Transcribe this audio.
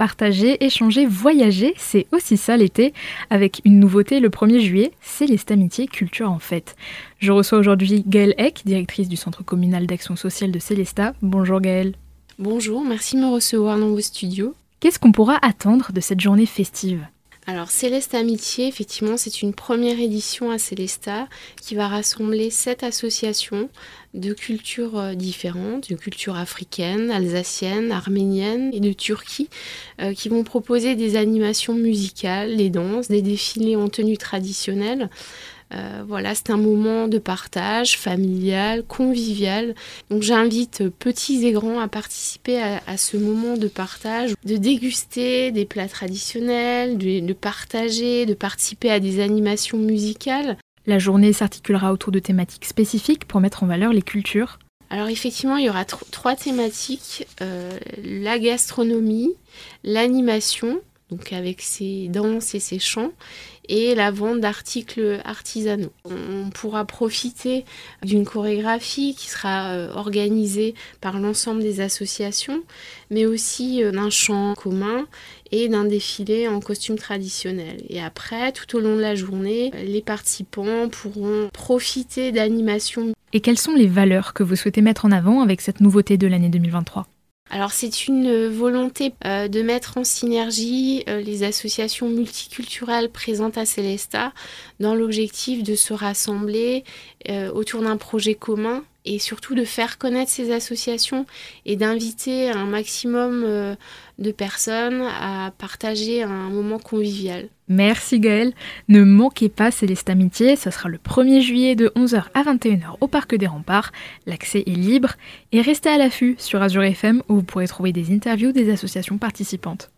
partager, échanger, voyager, c'est aussi ça l'été, avec une nouveauté le 1er juillet, Céleste Amitié Culture en Fête. Je reçois aujourd'hui Gaëlle Eck, directrice du Centre communal d'action sociale de Célesta. Bonjour Gaëlle. Bonjour, merci de me recevoir dans vos studios. Qu'est-ce qu'on pourra attendre de cette journée festive? Alors Céleste Amitié, effectivement, c'est une première édition à Célesta qui va rassembler sept associations de cultures euh, différentes, de cultures africaines, alsaciennes, arméniennes et de Turquie, euh, qui vont proposer des animations musicales, des danses, des défilés en tenue traditionnelle. Euh, voilà, c'est un moment de partage familial, convivial. Donc j'invite petits et grands à participer à, ce moment de partage, de déguster des plats traditionnels, de, partager, de participer à des animations musicales. La journée s'articulera autour de thématiques spécifiques pour mettre en valeur les cultures. Alors effectivement, il y aura trois thématiques, euh, la gastronomie, l'animation, donc avec ses danses et ses chants, et la vente d'articles artisanaux. On pourra profiter d'une chorégraphie qui sera euh, organisée par l'ensemble des associations, mais aussi euh, d'un chant commun et d'un défilé en costume traditionnel. Et après, tout au long de la journée, les participants pourront profiter d'animations. Et quelles sont les valeurs que vous souhaitez mettre en avant avec cette nouveauté de l'année 2023 alors c'est une volonté euh, de mettre en synergie euh, les associations multiculturelles présentes à Célesta dans l'objectif de se rassembler euh, autour d'un projet commun et surtout de faire connaître ces associations et d'inviter un maximum euh, de personnes à partager un moment convivial. Merci Gaëlle. Ne manquez pas Céleste Amitié, ce sera le 1er juillet de 11h à 21h au Parc des Remparts. L'accès est libre et restez à l'affût sur Azure FM où vous pourrez trouver des interviews des associations participantes.